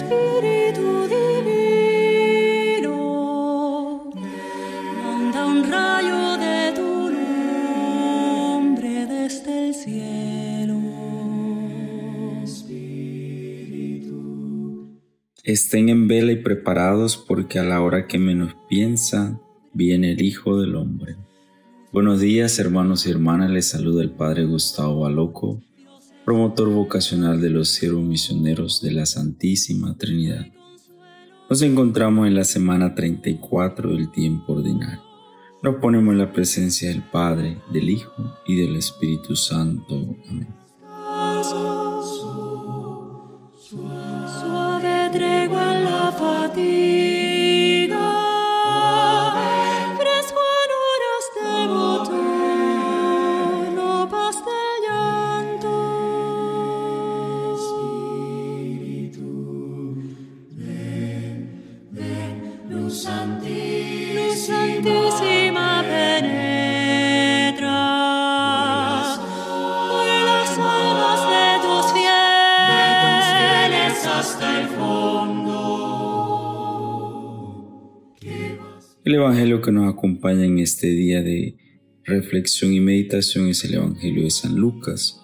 Espíritu divino, manda un rayo de tu nombre desde el cielo. Estén en vela y preparados porque a la hora que menos piensan, viene el Hijo del Hombre. Buenos días hermanos y hermanas, les saluda el Padre Gustavo Baloco, promotor vocacional de los siervos misioneros de la Santísima Trinidad. Nos encontramos en la semana 34 del tiempo ordinario. Nos ponemos en la presencia del Padre, del Hijo y del Espíritu Santo. Amén. El Evangelio que nos acompaña en este día de reflexión y meditación es el Evangelio de San Lucas,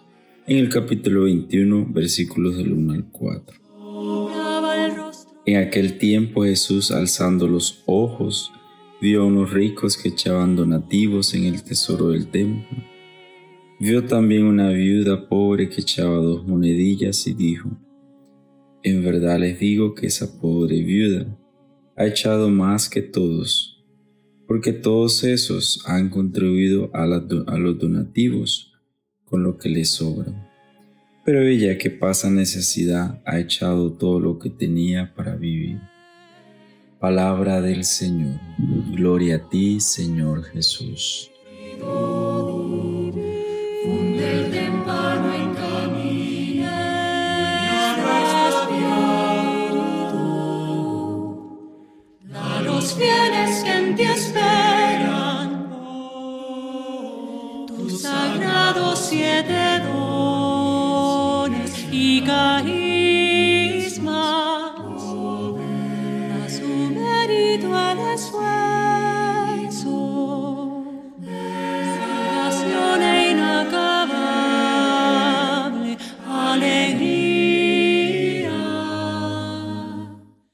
en el capítulo 21, versículos del 1 al 4. En aquel tiempo Jesús, alzando los ojos, vio a unos ricos que echaban donativos en el tesoro del templo. Vio también una viuda pobre que echaba dos monedillas y dijo, En verdad les digo que esa pobre viuda ha echado más que todos, porque todos esos han contribuido a, a los donativos con lo que les sobra. Pero ella que pasa necesidad ha echado todo lo que tenía para vivir. Palabra del Señor. Gloria a ti, Señor Jesús.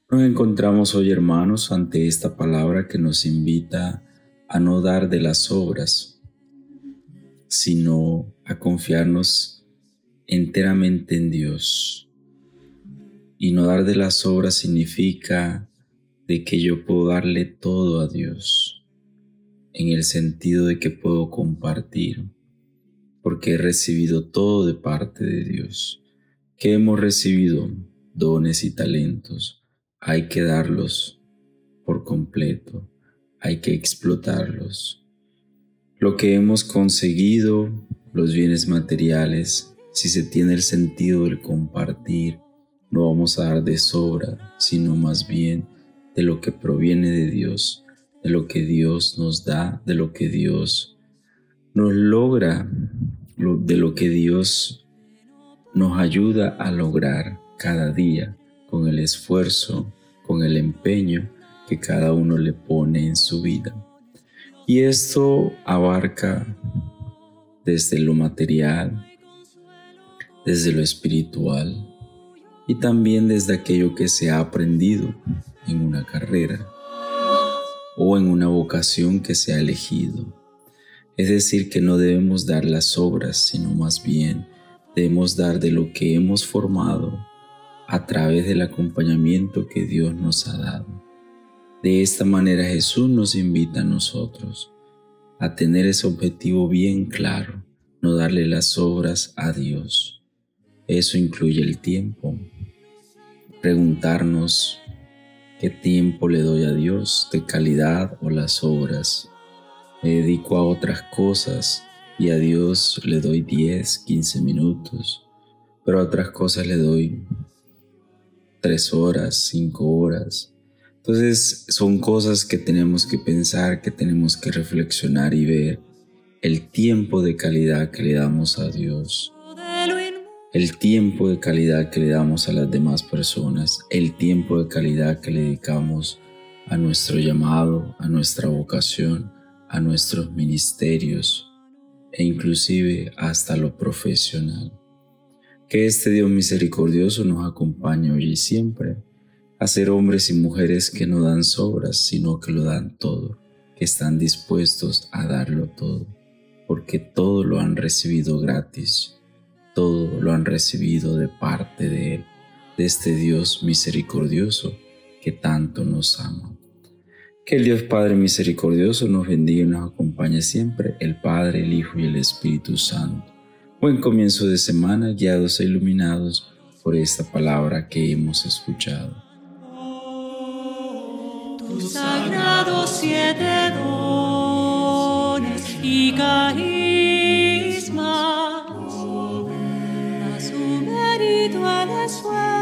Nos encontramos hoy, hermanos, ante esta palabra que nos invita a no dar de las obras, sino a confiarnos enteramente en Dios. Y no dar de las obras significa de que yo puedo darle todo a Dios, en el sentido de que puedo compartir, porque he recibido todo de parte de Dios. que hemos recibido? Dones y talentos. Hay que darlos por completo, hay que explotarlos. Lo que hemos conseguido, los bienes materiales, si se tiene el sentido del compartir, no vamos a dar de sobra, sino más bien de lo que proviene de Dios, de lo que Dios nos da, de lo que Dios nos logra, lo- de lo que Dios nos ayuda a lograr cada día con el esfuerzo, con el empeño que cada uno le pone en su vida. Y esto abarca desde lo material, desde lo espiritual y también desde aquello que se ha aprendido en una carrera o en una vocación que se ha elegido. Es decir, que no debemos dar las obras, sino más bien debemos dar de lo que hemos formado a través del acompañamiento que Dios nos ha dado. De esta manera Jesús nos invita a nosotros a tener ese objetivo bien claro, no darle las obras a Dios. Eso incluye el tiempo. Preguntarnos qué tiempo le doy a Dios, de calidad o las obras. Me dedico a otras cosas y a Dios le doy 10, 15 minutos, pero a otras cosas le doy 3 horas, 5 horas. Entonces son cosas que tenemos que pensar, que tenemos que reflexionar y ver el tiempo de calidad que le damos a Dios. El tiempo de calidad que le damos a las demás personas, el tiempo de calidad que le dedicamos a nuestro llamado, a nuestra vocación, a nuestros ministerios e inclusive hasta lo profesional. Que este Dios misericordioso nos acompañe hoy y siempre a ser hombres y mujeres que no dan sobras, sino que lo dan todo, que están dispuestos a darlo todo, porque todo lo han recibido gratis, todo lo han recibido de parte de Él, de este Dios misericordioso que tanto nos ama. Que el Dios Padre misericordioso nos bendiga y nos acompañe siempre, el Padre, el Hijo y el Espíritu Santo. Buen comienzo de semana, guiados e iluminados por esta palabra que hemos escuchado. Tus sagrados siete dones y caídos this way.